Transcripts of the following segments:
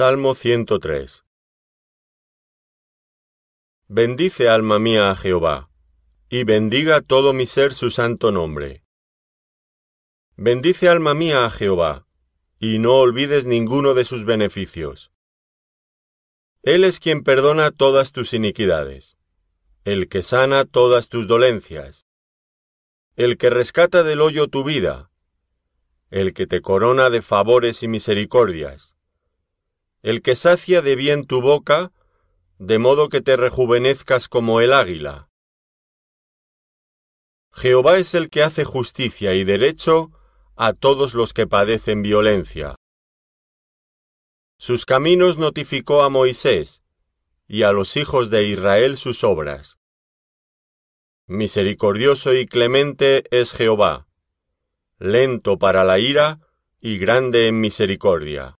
Salmo 103 Bendice alma mía a Jehová, y bendiga todo mi ser su santo nombre. Bendice alma mía a Jehová, y no olvides ninguno de sus beneficios. Él es quien perdona todas tus iniquidades, el que sana todas tus dolencias, el que rescata del hoyo tu vida, el que te corona de favores y misericordias, el que sacia de bien tu boca, de modo que te rejuvenezcas como el águila. Jehová es el que hace justicia y derecho a todos los que padecen violencia. Sus caminos notificó a Moisés, y a los hijos de Israel sus obras. Misericordioso y clemente es Jehová, lento para la ira y grande en misericordia.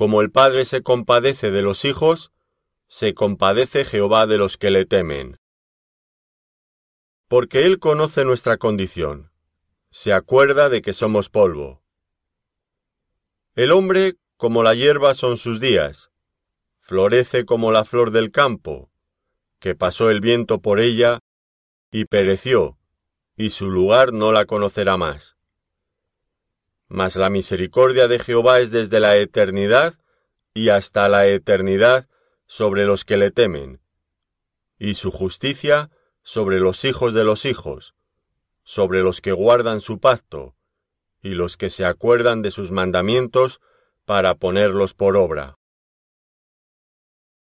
Como el Padre se compadece de los hijos, se compadece Jehová de los que le temen. Porque Él conoce nuestra condición, se acuerda de que somos polvo. El hombre, como la hierba son sus días, florece como la flor del campo, que pasó el viento por ella y pereció, y su lugar no la conocerá más. Mas la misericordia de Jehová es desde la eternidad y hasta la eternidad sobre los que le temen, y su justicia sobre los hijos de los hijos, sobre los que guardan su pacto, y los que se acuerdan de sus mandamientos para ponerlos por obra.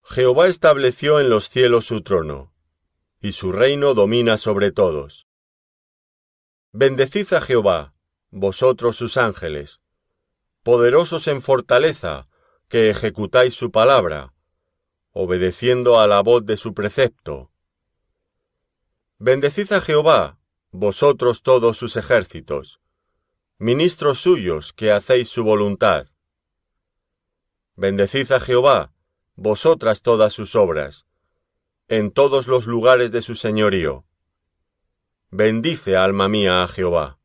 Jehová estableció en los cielos su trono, y su reino domina sobre todos. Bendecid a Jehová, vosotros sus ángeles, poderosos en fortaleza, que ejecutáis su palabra, obedeciendo a la voz de su precepto. Bendecid a Jehová, vosotros todos sus ejércitos, ministros suyos que hacéis su voluntad. Bendecid a Jehová, vosotras todas sus obras, en todos los lugares de su señorío. Bendice alma mía a Jehová.